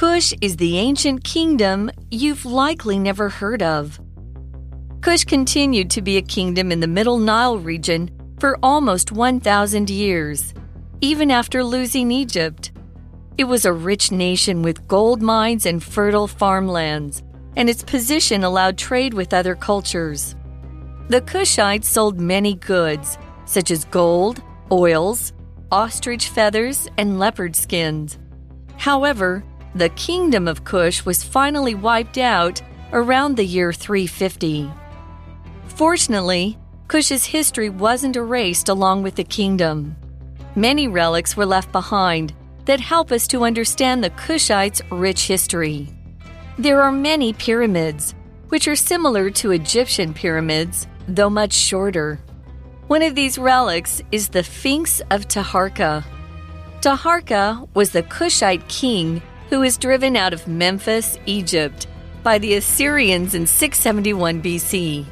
Kush is the ancient kingdom you've likely never heard of. Kush continued to be a kingdom in the Middle Nile region for almost 1,000 years, even after losing Egypt. It was a rich nation with gold mines and fertile farmlands, and its position allowed trade with other cultures. The Kushites sold many goods, such as gold, oils, ostrich feathers, and leopard skins. However, the kingdom of Kush was finally wiped out around the year 350. Fortunately, Kush's history wasn't erased along with the kingdom. Many relics were left behind that help us to understand the Kushites' rich history. There are many pyramids, which are similar to Egyptian pyramids, though much shorter. One of these relics is the Sphinx of Taharka. Taharka was the Kushite king who was driven out of Memphis, Egypt, by the Assyrians in 671 BC.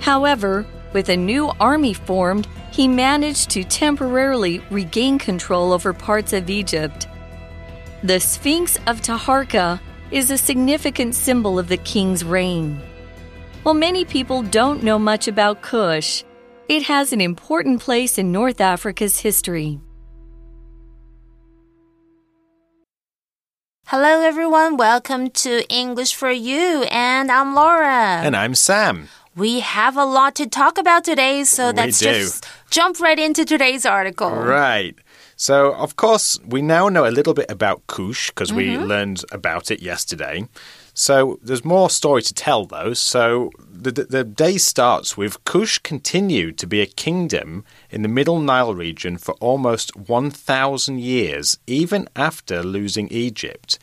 However, with a new army formed, he managed to temporarily regain control over parts of Egypt. The Sphinx of Taharka is a significant symbol of the king's reign. While many people don't know much about Kush, it has an important place in North Africa's history. Hello, everyone. Welcome to English for You, and I'm Laura. And I'm Sam. We have a lot to talk about today, so let's just jump right into today's article. Right. So, of course, we now know a little bit about Kush because we Mm-hmm. learned about it yesterday. So, there's more story to tell, though. So, the, the, the day starts with Kush continued to be a kingdom in the Middle Nile region for almost 1,000 years, even after losing Egypt.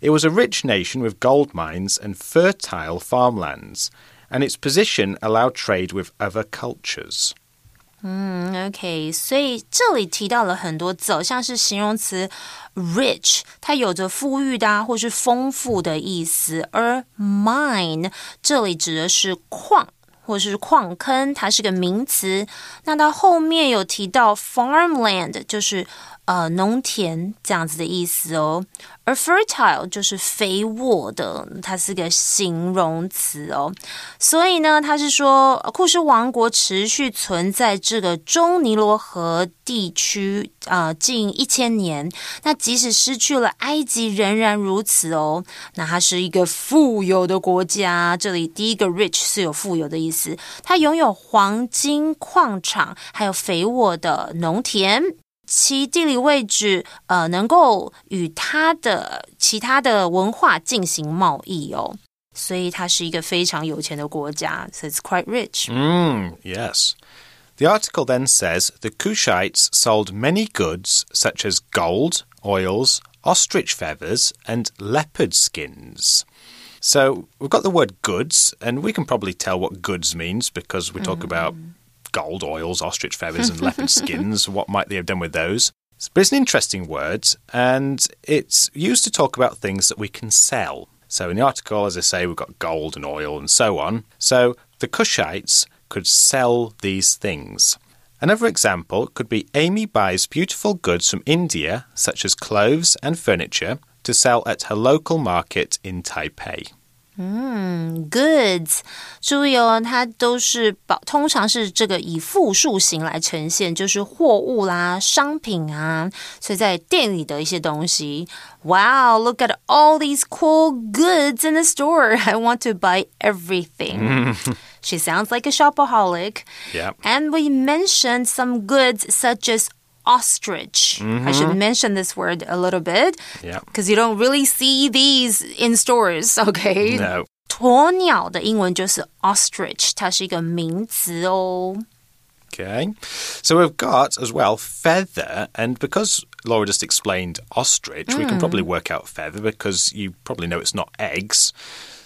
It was a rich nation with gold mines and fertile farmlands, and its position allowed trade with other cultures. 嗯 OK，所以这里提到了很多字哦，像是形容词 rich，它有着富裕的啊，或是丰富的意思，而 mine 这里指的是矿。或是矿坑，它是个名词。那它后面有提到 farmland，就是呃农田这样子的意思哦。而 fertile 就是肥沃的，它是个形容词哦。所以呢，它是说库什王国持续存在这个中尼罗河地区呃近一千年。那即使失去了埃及，仍然如此哦。那它是一个富有的国家。这里第一个 rich 是有富有的意思，它拥有黄金矿场，还有肥沃的农田。其地理位置，呃，能够与它的其他的文化进行贸易哦，所以它是一个非常有钱的国家，so it's quite rich。 Mm, yes. The article then says the Kushites sold many goods such as gold, oils, ostrich feathers, and leopard skins. So we've got the word goods, and we can probably tell what goods means because we talk about gold, oils, ostrich feathers, and leopard skins. What might they have done with those? But it's an interesting word, and it's used to talk about things that we can sell. So in the article, as I say, we've got gold and oil and so on. So the Kushites could sell these things. Another example could be Amy buys beautiful goods from India, such as clothes and furniture, to sell at her local market in Taipei. goods，注意哦，它都是保，通常是这个以复数形来呈现，就是货物啦、商品啊，所以在店里的一些东西。Wow, look at all these cool goods in the store. I want to buy everything. she sounds like a shopaholic. Yeah. And we mentioned some goods such as ostrich. I should mention this word a little bit. Yeah. Because you don't really see these in stores, okay? No. 鸵鸟的英文就是 ostrich，它是一个名词哦。 Okay. So we've got as well feather, and because Laura just explained ostrich, we can probably work out feather because you probably know it's not eggs.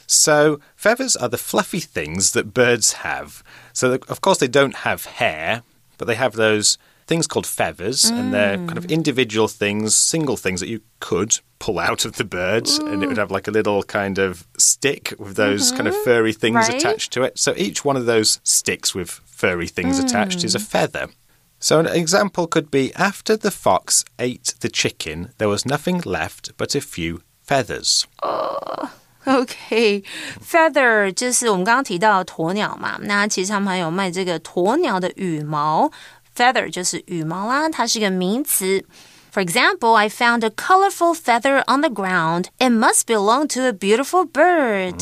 So feathers are the fluffy things that birds have. So that- of course they don't have hair, but they have those things called feathers, and they're kind of individual things, single things that you could pull out of the bird, and it would have like a little kind of stick with those kind of furry things Right. attached to it. So each one of those sticks with furry things attached is a feather. So an example could be after the fox ate the chicken, there was nothing left but a few feathers. OK，feather、就是我们刚刚提到鸵鸟嘛，那其实他们还有卖这个鸵鸟的羽毛 ，feather 就是羽毛啦，它是个名词。For example, I found a colorful feather on the ground. It must belong to a beautiful bird.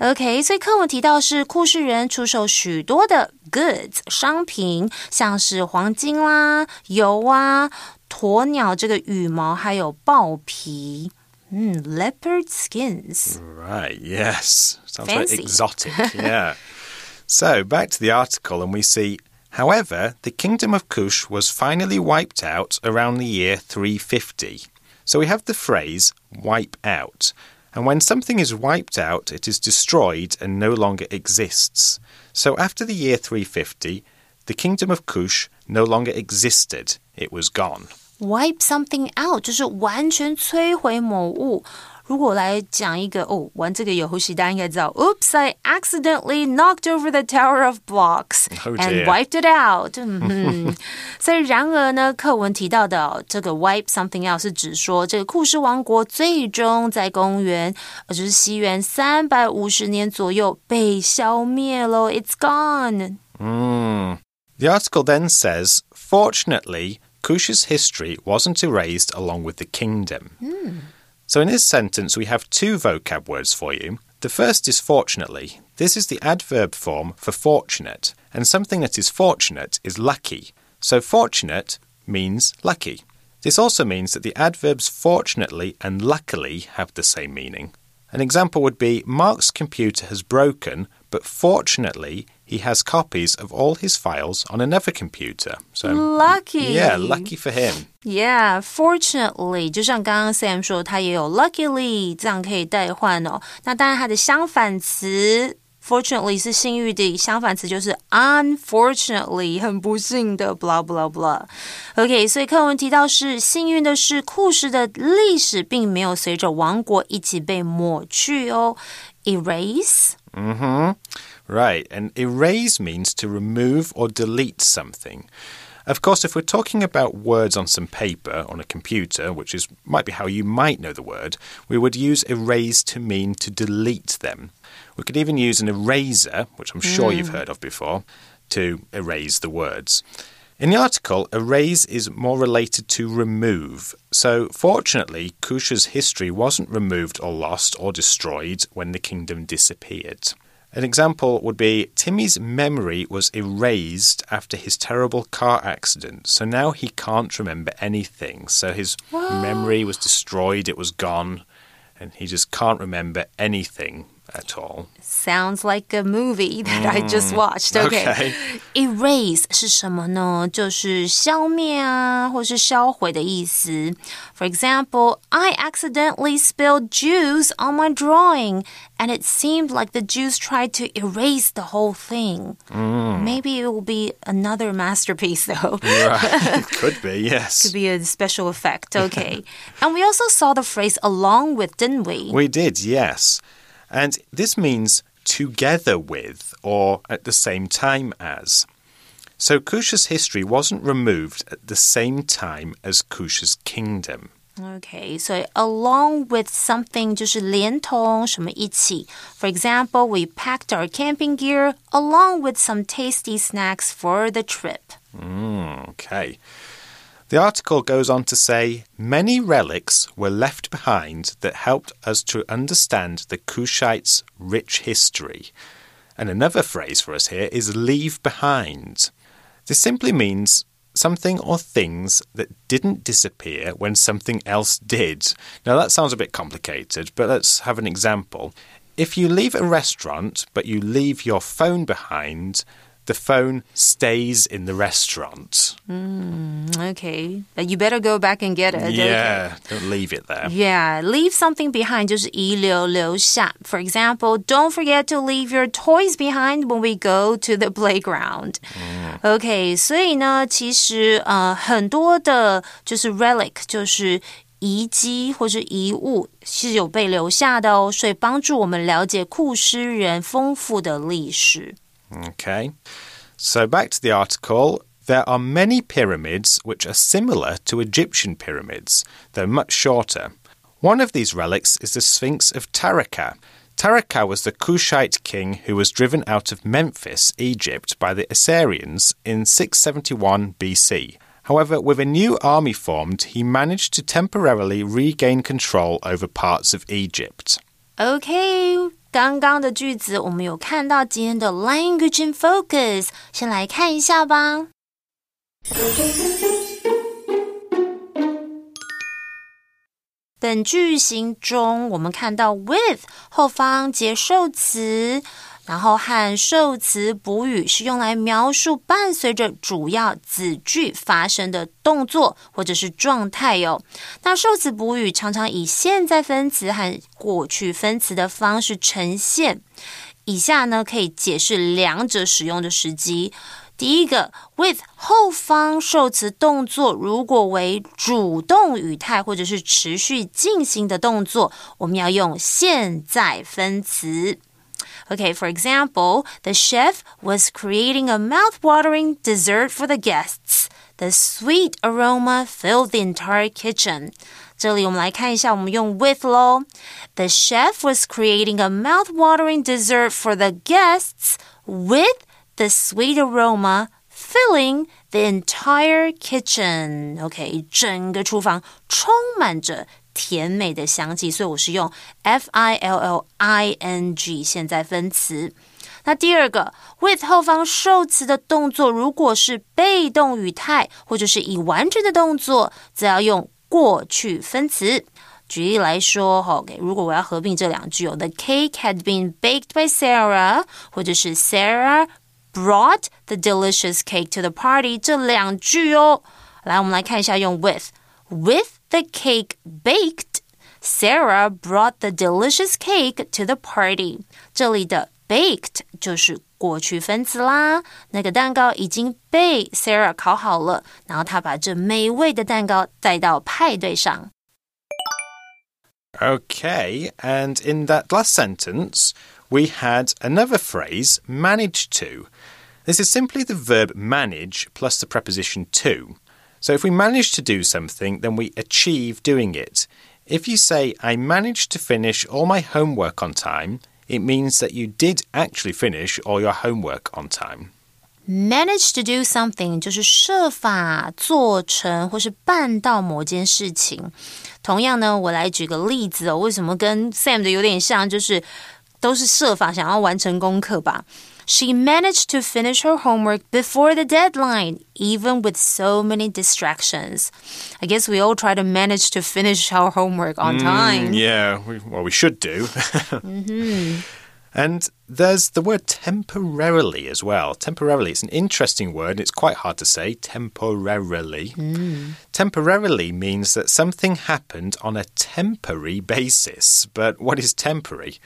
OK，所以课文提到是库氏人出售许多的 goods 商品，像是黄金啦、油啊、鸵鸟这个羽毛，还有豹皮。嗯，leopard skins. Right, yes. Sounds very Fancy. exotic. yeah. So back to the article, and we see. However, the kingdom of Kush was finally wiped out around the year 350. So we have the phrase wipe out. And when something is wiped out, it is destroyed and no longer exists. So after the year 350, the kingdom of Kush no longer existed, it was gone. wipe something out 就是完全摧毁某物。 如果来讲一个哦，玩这个游戏，大家应该知道，Oops, I accidentally knocked over the tower of blocks Oh and dear. wiped it out 嗯。所以，然而呢，课文提到的、哦、这个 wipe something out 是指说，这个库氏王国最终在公元，呃，就是西元三百五十年左右被消灭喽，It's gone。 Mm. The article then says, fortunately, Kush's history wasn't erased along with the kingdom. So in this sentence, we have two vocab words for you. The first is fortunately. This is the adverb form for fortunate, and something that is fortunate is lucky. So fortunate means lucky. This also means that the adverbs fortunately and luckily have the same meaning. An example would be Mark's computer has broken, but fortunately he has copies of all his files on another computer. So Lucky. Yeah, lucky for him. Yeah, fortunately，就像刚刚 Sam 说，它也有 luckily 这样可以代换哦。那当然，它的相反词 fortunately 是幸运的，相反词就是 unfortunately 很不幸的，blah blah blah。OK，所以课文提到是幸运的是，库氏的历史并没有随着王国一起被抹去哦。Erase hmm Right, and erase means to remove or delete something. Of course, if we're talking about words on some paper on a computer, which is might be how you might know the word, we would use erase to mean to delete them. We could even use an eraser, which I'm sure you've hmm. heard of before, to erase the words. In the article, erase is more related to remove. So, fortunately, Kush's history wasn't removed or lost or destroyed when the kingdom disappeared. An example would be Timmy's memory was erased after his terrible car accident. So now he can't remember anything. So his memory was destroyed, it was gone, and he just can't remember anything at all. Sounds like a movie that I just watched. Okay. Okay. Erase 是什么呢？就是消灭啊，或是销毁的意思。For example, I accidentally spilled juice on my drawing, and it seemed like the juice tried to erase the whole thing. Maybe it will be another masterpiece, though. Right. Could be, yes. Could be a special effect. Okay. and we also saw the phrase along with, didn't we? We did, yes. And this means together with or at the same time as. So Kush's history wasn't removed at the same time as Kush's kingdom. Okay, so along with something 就是连同什么一起。For example, we packed our camping gear along with some tasty snacks for the trip. Mm, okay. The article goes on to say many relics were left behind that helped us to understand the Kushites' rich history. And another phrase for us here is leave behind. This simply means something or things that didn't disappear when something else did. Now, that sounds a bit complicated, but let's have an example. If you leave a restaurant but you leave your phone behind, the phone stays in the restaurant. Okay, but you better go back and get it. okay? Yeah, don't leave it there. Yeah, leave something behind 就是遗留留下。For example, don't forget to leave your toys behind when we go to the playground. OK，所以呢，其实呃很多的就是 relic 就是。遗迹或是遗物是有被留下的哦，所以帮助我们了解库斯人丰富的历史。 Okay. So back to the article. There are many pyramids which are similar to Egyptian pyramids, though much shorter. One of these relics is the Sphinx of Taraka. Taraka was the Kushite king who was driven out of Memphis, Egypt, by the Assyrians in 671 BC. However, with a new army formed, he managed to temporarily regain control over parts of Egypt. OK，刚刚的句子我们有看到今天的 language and focus，先来看一下吧。本句型中，我们看到 with 后方接受词，然后和受词补语是用来描述伴随着主要子句发生的动作或者是状态哟。那受词补语常常以现在分词和过去分词的方式呈现。以下呢可以解释两者使用的时机。第一个，with 后方受词动作如果为主动语态或者是持续进行的动作，我们要用现在分词。Okay, for example, the chef was creating a mouth-watering dessert for the guests. The sweet aroma filled the entire kitchen. 这里我们来看一下，我们用 with 咯。The chef was creating a mouth-watering dessert for the guests with the sweet aroma filling the entire kitchen. OK，整个厨房充满着 甜美的香气，所以我是用 f i l l i n g 现在分词。那第二个，with 后方受词的动作，如果是被动语态或者是已完成的动作，则要用过去分词。举例来说，OK，如果我要合并这两句，有 The cake had been baked by Sarah，或者是 Sarah brought the delicious cake to the party 这两句哦。来，我们来看一下用 with。With the cake baked, Sarah brought the delicious cake to the party. 这里的 baked 就是过去分词啦。那个蛋糕已经被 Sarah 烤好了，然后她把这美味的蛋糕带到派对上。Okay, and in that last sentence, we had another phrase, managed to. This is simply the verb manage plus the preposition to. So if we manage to do something, then we achieve doing it. If you say, I managed to finish all my homework on time, it means that you did actually finish all your homework on time. Manage to do something 就是设法做成或是办到某件事情。同样呢，我来举个例子哦，为什么跟 Sam 的有点像，就是 都是设法想要完成功课吧。She managed to finish her homework before the deadline, even with so many distractions. I guess we all try to manage to finish our homework on mm, time. Yeah, we, well, we should do. mm -hmm. And there's the word temporarily as well. Temporarily, it's an interesting word. It's quite hard to say. Temporarily. Mm. Temporarily means that something happened on a temporary basis. But what is temporary?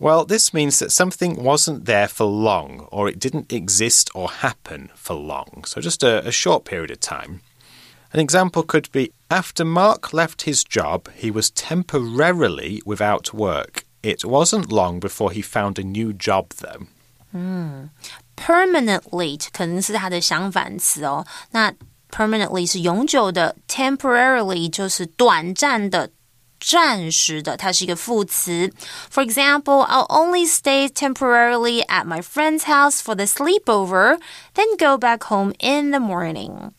Well, this means that something wasn't there for long, or it didn't exist or happen for long. So just a, a short period of time. An example could be after Mark left his job, he was temporarily without work. It wasn't long before he found a new job, though. 嗯，permanently 可能是它的相反词哦。那 permanently 是永久的，temporarily 就是短暂的、 暂时的，它是一个副词。For example, I'll only stay temporarily at my friend's house for the sleepover, then go back home in the morning.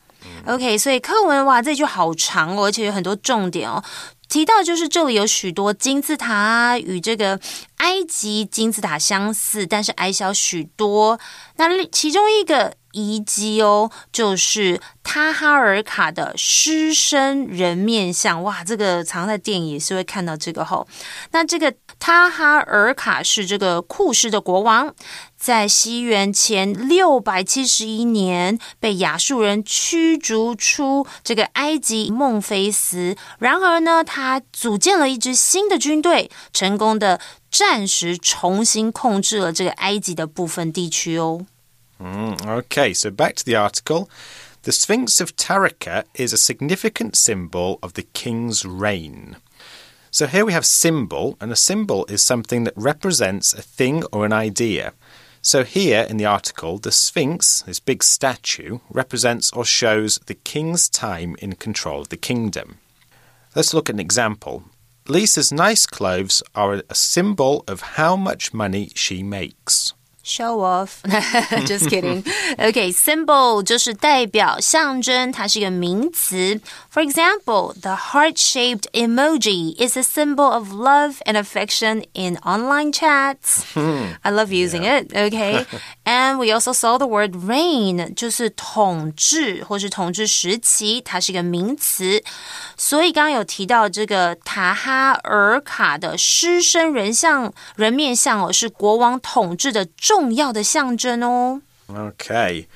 OK，所以课文哇，这句好长哦，而且有很多重点哦。提到就是这里有许多金字塔与这个埃及金字塔相似，但是矮小许多。那其中一个遗迹哦，就是塔哈尔卡的狮身人面像。哇，这个常在电影也是会看到这个吼。那这个塔哈尔卡是这个库氏的国王。在西元前六百七十一年，被亚述人驱逐出这个埃及孟菲斯。然而呢，他组建了一支新的军队，成功的暂时重新控制了这个埃及的部分地区哦。Mm, okay, so back to the article. The Sphinx of Taraka is a significant symbol of the king's reign. So here we have symbol, and a symbol is something that represents a thing or an idea. So, here in the article, the Sphinx, this big statue, represents or shows the king's time in control of the kingdom. Let's look at an example. Lisa's nice clothes are a symbol of how much money she makes Show off. Just kidding. Okay, symbol 就是代表、象征，它是一个名词。For example, the heart-shaped emoji is a symbol of love and affection in online chats. I love using it. Okay, and we also saw the word reign，就是统治或是统治时期，它是一个名词。所以刚刚有提到这个塔哈尔卡的狮身人像人面像哦，是国王统治的重 要的象征哦。Okay.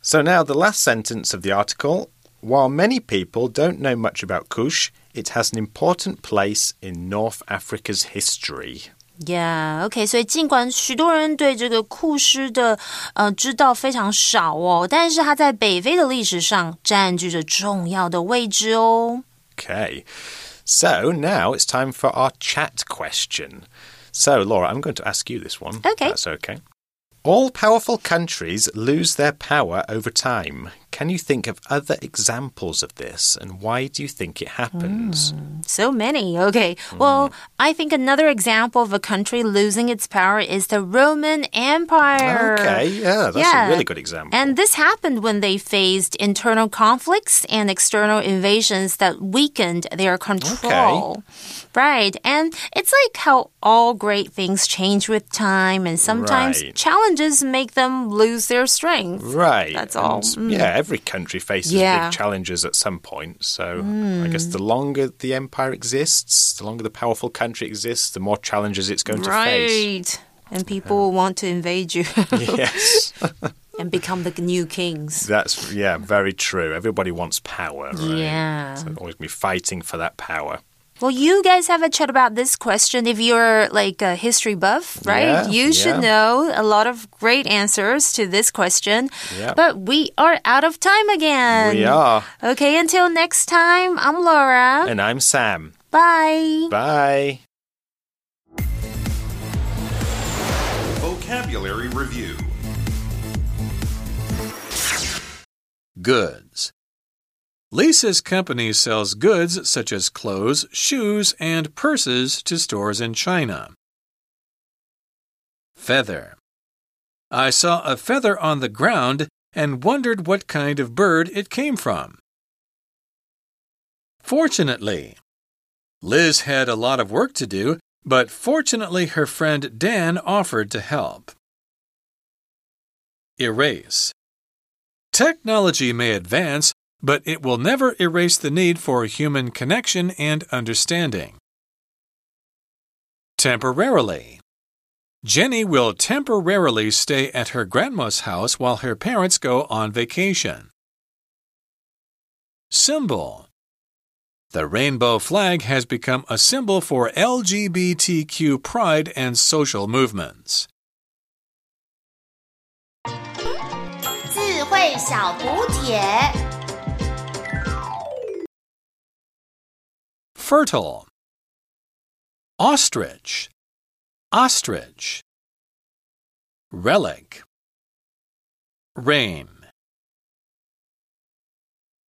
So now the last sentence of the article. While many people don't know much about Kush, it has an important place in North Africa's history. Yeah, OK，所以尽管许多人对这个库斯的呃知道非常少哦，但是它在北非的历史上占据着重要的位置哦。Okay, so now it's time for our chat question. So, Laura, I'm going to ask you this one. Okay. That's okay. All powerful countries lose their power over time. Can you think of other examples of this and why do you think it happens? Hmm, so many. Okay. Well, hmm. I think another example of a country losing its power is the Roman Empire. Okay, yeah, that's Yeah. a really good example. And this happened when they faced internal conflicts and external invasions that weakened their control. Okay. Right. And it's like how all great things change with time, and sometimes Right. challenges make them lose their strength. Right. That's all. And, Yeah, hmm. Every country faces Yeah. big challenges at some point. So I guess hmm. the longer the empire exists, the longer the powerful country exists, the more challenges it's going to face. Right. And people will want to invade you Yes. and become the new kings. That's yeah, very true. Everybody wants power, right? Yeah. So always be fighting for that power. Well, you guys have a chat about this question. If you're like a history buff, right? Yeah, you should yeah. know a lot of great answers to this question. Yeah. But we are out of time again. we are. Okay, until next time, I'm Laura. And I'm Sam. Bye. Bye. Vocabulary Review Goods. Lisa's company sells goods such as clothes, shoes, and purses to stores in China. Feather. I saw a feather on the ground and wondered what kind of bird it came from. Fortunately. Liz had a lot of work to do, but fortunately her friend Dan offered to help. Erase. Technology may advance, but it will never erase the need for human connection and understanding. Temporarily. Jenny will temporarily stay at her grandma's house while her parents go on vacation. Symbol. The rainbow flag has become a symbol for LGBTQ pride and social movements. Fertile. Ostrich. Ostrich. Relic. Reign.